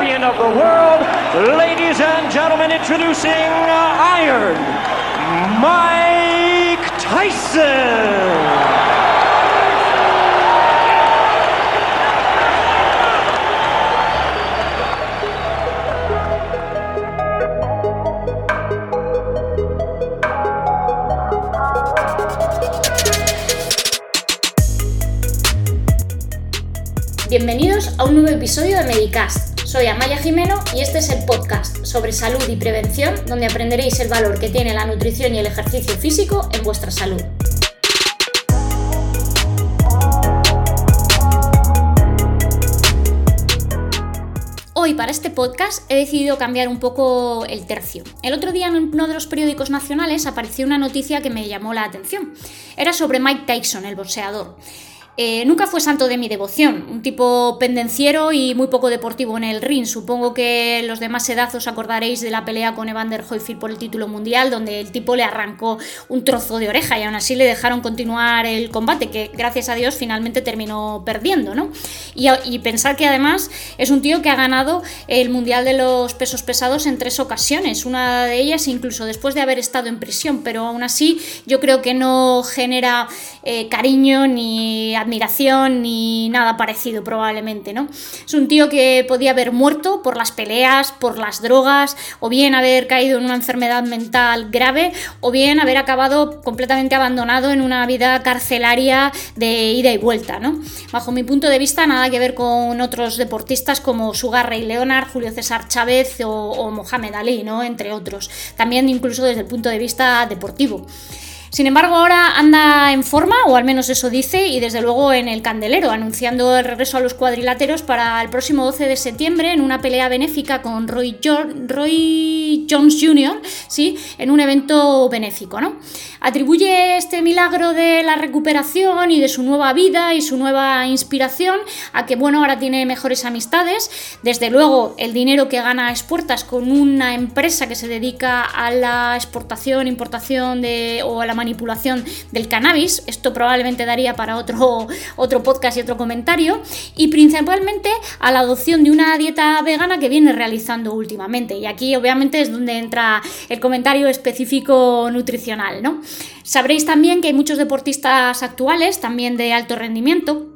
champion of the world. Ladies and gentlemen, introducing Iron Mike Tyson. Bienvenidos a un nuevo episodio de Medicast. Soy Amaya Jimeno y este es el podcast sobre salud y prevención donde aprenderéis el valor que tiene la nutrición y el ejercicio físico en vuestra salud. Hoy para este podcast he decidido cambiar un poco el tercio. El otro día en uno de los periódicos nacionales apareció una noticia que me llamó la atención. Era sobre Mike Tyson, el boxeador. Eh, nunca fue santo de mi devoción, un tipo pendenciero y muy poco deportivo en el ring. Supongo que los demás edazos acordaréis de la pelea con Evander Holyfield por el título mundial, donde el tipo le arrancó un trozo de oreja y aún así le dejaron continuar el combate, que gracias a Dios finalmente terminó perdiendo, ¿no? Y, y pensar que además es un tío que ha ganado el mundial de los pesos pesados en tres ocasiones, una de ellas incluso después de haber estado en prisión, pero aún así yo creo que no genera eh, cariño ni admiración ni nada parecido probablemente, ¿no? Es un tío que podía haber muerto por las peleas, por las drogas, o bien haber caído en una enfermedad mental grave, o bien haber acabado completamente abandonado en una vida carcelaria de ida y vuelta, ¿no? Bajo mi punto de vista, nada que ver con otros deportistas como Sugar Ray Leonard, Julio César Chávez o Mohamed Ali, ¿no? Entre otros. También incluso desde el punto de vista deportivo. Sin embargo, ahora anda en forma, o al menos eso dice, y desde luego en el candelero, anunciando el regreso a los cuadriláteros para el próximo 12 de septiembre en una pelea benéfica con Roy, Roy Jones Jr., ¿sí? en un evento benéfico. ¿no? Atribuye este milagro de la recuperación y de su nueva vida y su nueva inspiración a que, bueno, ahora tiene mejores amistades. Desde luego, el dinero que gana a expuertas con una empresa que se dedica a la exportación, importación de, o a la manipulación del cannabis. Esto probablemente daría para otro, otro podcast y otro comentario. Y principalmente a la adopción de una dieta vegana que viene realizando últimamente. Y aquí obviamente es donde entra el comentario específico nutricional, ¿no? Sabréis también que hay muchos deportistas actuales, también de alto rendimiento,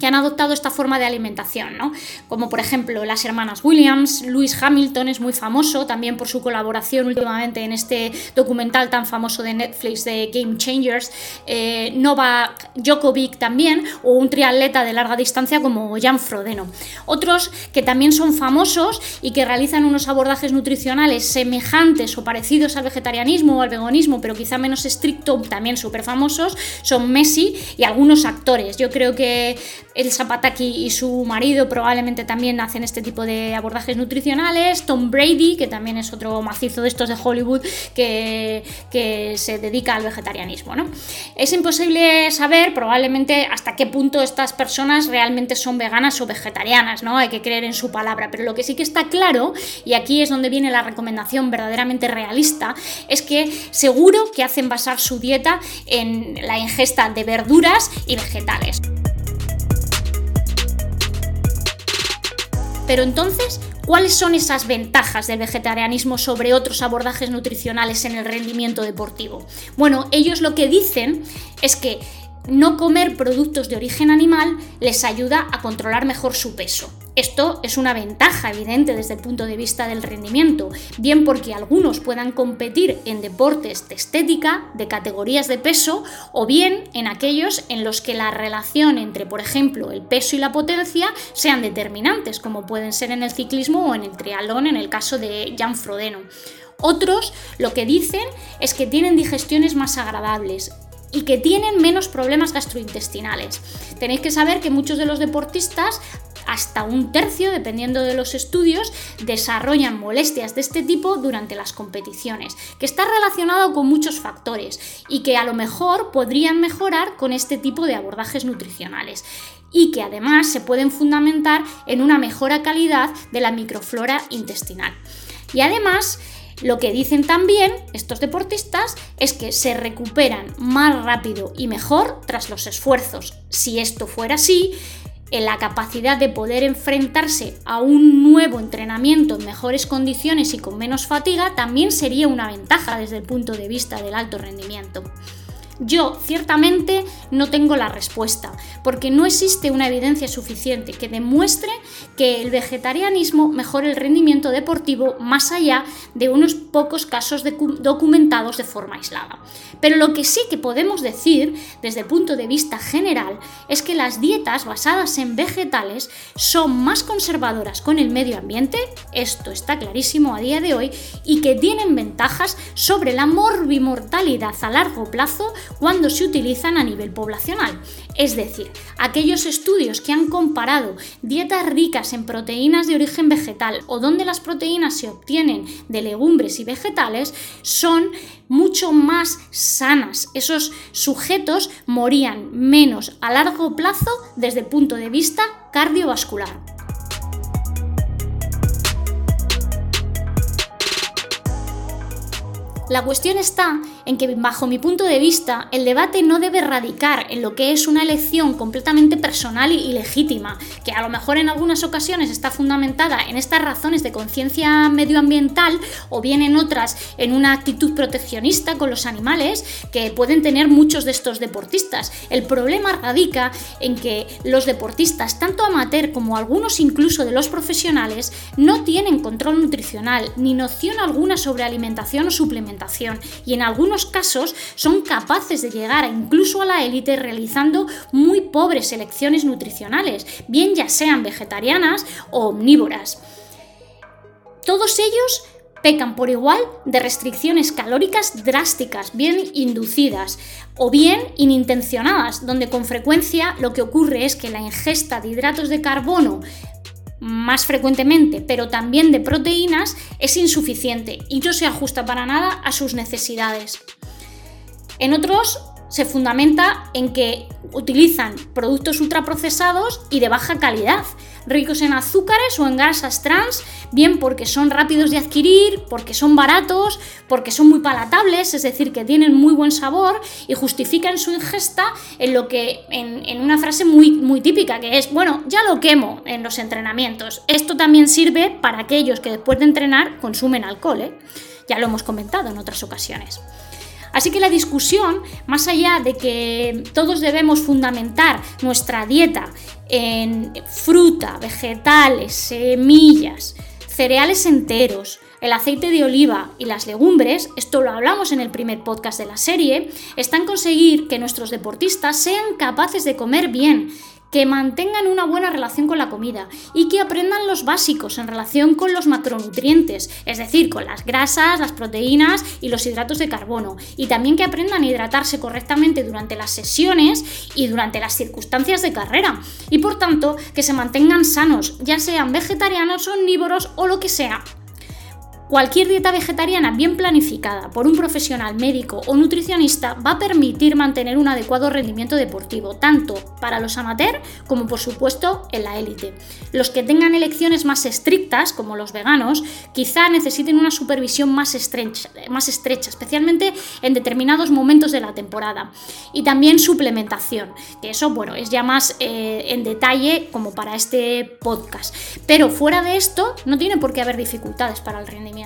que han adoptado esta forma de alimentación, ¿no? Como por ejemplo las hermanas Williams, Lewis Hamilton es muy famoso también por su colaboración últimamente en este documental tan famoso de Netflix de Game Changers, eh, Novak Djokovic también, o un triatleta de larga distancia como Jan Frodeno. Otros que también son famosos y que realizan unos abordajes nutricionales semejantes o parecidos al vegetarianismo o al veganismo, pero quizá menos estricto, también súper famosos, son Messi y algunos actores. Yo creo que el Zapataki y su marido probablemente también hacen este tipo de abordajes nutricionales. Tom Brady, que también es otro macizo de estos de Hollywood que, que se dedica al vegetarianismo. ¿no? Es imposible saber probablemente hasta qué punto estas personas realmente son veganas o vegetarianas, ¿no? Hay que creer en su palabra. Pero lo que sí que está claro, y aquí es donde viene la recomendación verdaderamente realista, es que seguro que hacen basar su dieta en la ingesta de verduras y vegetales. Pero entonces, ¿cuáles son esas ventajas del vegetarianismo sobre otros abordajes nutricionales en el rendimiento deportivo? Bueno, ellos lo que dicen es que no comer productos de origen animal les ayuda a controlar mejor su peso. Esto es una ventaja evidente desde el punto de vista del rendimiento, bien porque algunos puedan competir en deportes de estética, de categorías de peso, o bien en aquellos en los que la relación entre, por ejemplo, el peso y la potencia sean determinantes, como pueden ser en el ciclismo o en el triatlón en el caso de Jan Frodeno. Otros lo que dicen es que tienen digestiones más agradables, y que tienen menos problemas gastrointestinales. Tenéis que saber que muchos de los deportistas hasta un tercio, dependiendo de los estudios, desarrollan molestias de este tipo durante las competiciones, que está relacionado con muchos factores y que a lo mejor podrían mejorar con este tipo de abordajes nutricionales y que además se pueden fundamentar en una mejora calidad de la microflora intestinal. Y además, lo que dicen también estos deportistas es que se recuperan más rápido y mejor tras los esfuerzos. Si esto fuera así, en la capacidad de poder enfrentarse a un nuevo entrenamiento en mejores condiciones y con menos fatiga también sería una ventaja desde el punto de vista del alto rendimiento. Yo ciertamente no tengo la respuesta, porque no existe una evidencia suficiente que demuestre que el vegetarianismo mejore el rendimiento deportivo más allá de unos pocos casos documentados de forma aislada. Pero lo que sí que podemos decir desde el punto de vista general es que las dietas basadas en vegetales son más conservadoras con el medio ambiente, esto está clarísimo a día de hoy, y que tienen ventajas sobre la morbimortalidad a largo plazo cuando se utilizan a nivel poblacional. Es decir, aquellos estudios que han comparado dietas ricas en proteínas de origen vegetal o donde las proteínas se obtienen de legumbres y vegetales son mucho más sanas. Esos sujetos morían menos a largo plazo desde el punto de vista cardiovascular. La cuestión está en que, bajo mi punto de vista, el debate no debe radicar en lo que es una elección completamente personal y legítima, que a lo mejor en algunas ocasiones está fundamentada en estas razones de conciencia medioambiental o bien en otras en una actitud proteccionista con los animales que pueden tener muchos de estos deportistas. El problema radica en que los deportistas, tanto amateur como algunos incluso de los profesionales, no tienen control nutricional ni noción alguna sobre alimentación o suplementación y en algunos casos son capaces de llegar incluso a la élite realizando muy pobres elecciones nutricionales, bien ya sean vegetarianas o omnívoras. Todos ellos pecan por igual de restricciones calóricas drásticas, bien inducidas o bien inintencionadas, donde con frecuencia lo que ocurre es que la ingesta de hidratos de carbono más frecuentemente, pero también de proteínas, es insuficiente y no se ajusta para nada a sus necesidades. En otros se fundamenta en que utilizan productos ultraprocesados y de baja calidad, ricos en azúcares o en grasas trans, bien porque son rápidos de adquirir, porque son baratos, porque son muy palatables, es decir, que tienen muy buen sabor y justifican su ingesta en lo que, en, una frase muy, muy típica, que es, bueno, ya lo quemo en los entrenamientos. Esto también sirve para aquellos que después de entrenar consumen alcohol, ¿eh? ya lo hemos comentado en otras ocasiones. Así que la discusión, más allá de que todos debemos fundamentar nuestra dieta en fruta, vegetales, semillas, cereales enteros, el aceite de oliva y las legumbres, esto lo hablamos en el primer podcast de la serie, están conseguir que nuestros deportistas sean capaces de comer bien, que mantengan una buena relación con la comida y que aprendan los básicos en relación con los macronutrientes, es decir, con las grasas, las proteínas y los hidratos de carbono, y también que aprendan a hidratarse correctamente durante las sesiones y durante las circunstancias de carrera, y por tanto que se mantengan sanos, ya sean vegetarianos, omnívoros o lo que sea. Cualquier dieta vegetariana bien planificada por un profesional médico o nutricionista va a permitir mantener un adecuado rendimiento deportivo, tanto para los amateurs como por supuesto en la élite. Los que tengan elecciones más estrictas, como los veganos, quizá necesiten una supervisión más estrecha, más estrecha especialmente en determinados momentos de la temporada. Y también suplementación, que eso bueno, es ya más eh, en detalle como para este podcast. Pero fuera de esto, no tiene por qué haber dificultades para el rendimiento.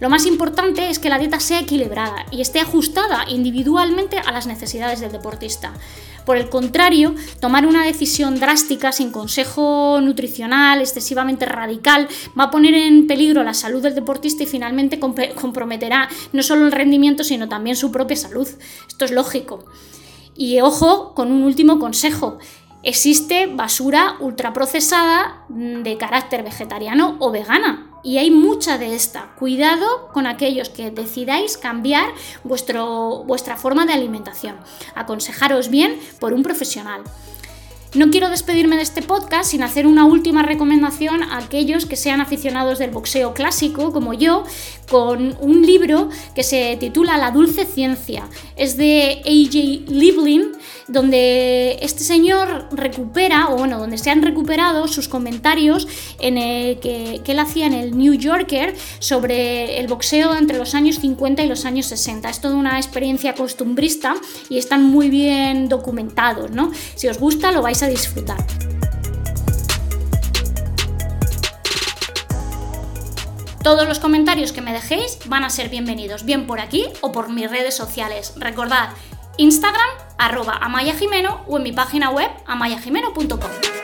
Lo más importante es que la dieta sea equilibrada y esté ajustada individualmente a las necesidades del deportista. Por el contrario, tomar una decisión drástica sin consejo nutricional excesivamente radical va a poner en peligro la salud del deportista y finalmente comprometerá no solo el rendimiento, sino también su propia salud. Esto es lógico. Y ojo con un último consejo. Existe basura ultraprocesada de carácter vegetariano o vegana y hay mucha de esta. Cuidado con aquellos que decidáis cambiar vuestro, vuestra forma de alimentación. Aconsejaros bien por un profesional. No quiero despedirme de este podcast sin hacer una última recomendación a aquellos que sean aficionados del boxeo clásico, como yo, con un libro que se titula La dulce ciencia. Es de A.J. Liebling, donde este señor recupera, o bueno, donde se han recuperado sus comentarios en el que, que, él hacía en el New Yorker sobre el boxeo entre los años 50 y los años 60. Es toda una experiencia costumbrista y están muy bien documentados, ¿no? Si os gusta, lo vais a disfrutar. Todos los comentarios que me dejéis van a ser bienvenidos, bien por aquí o por mis redes sociales. Recordad, Instagram arroba Amaya Jimeno o en mi página web amayajimeno.com.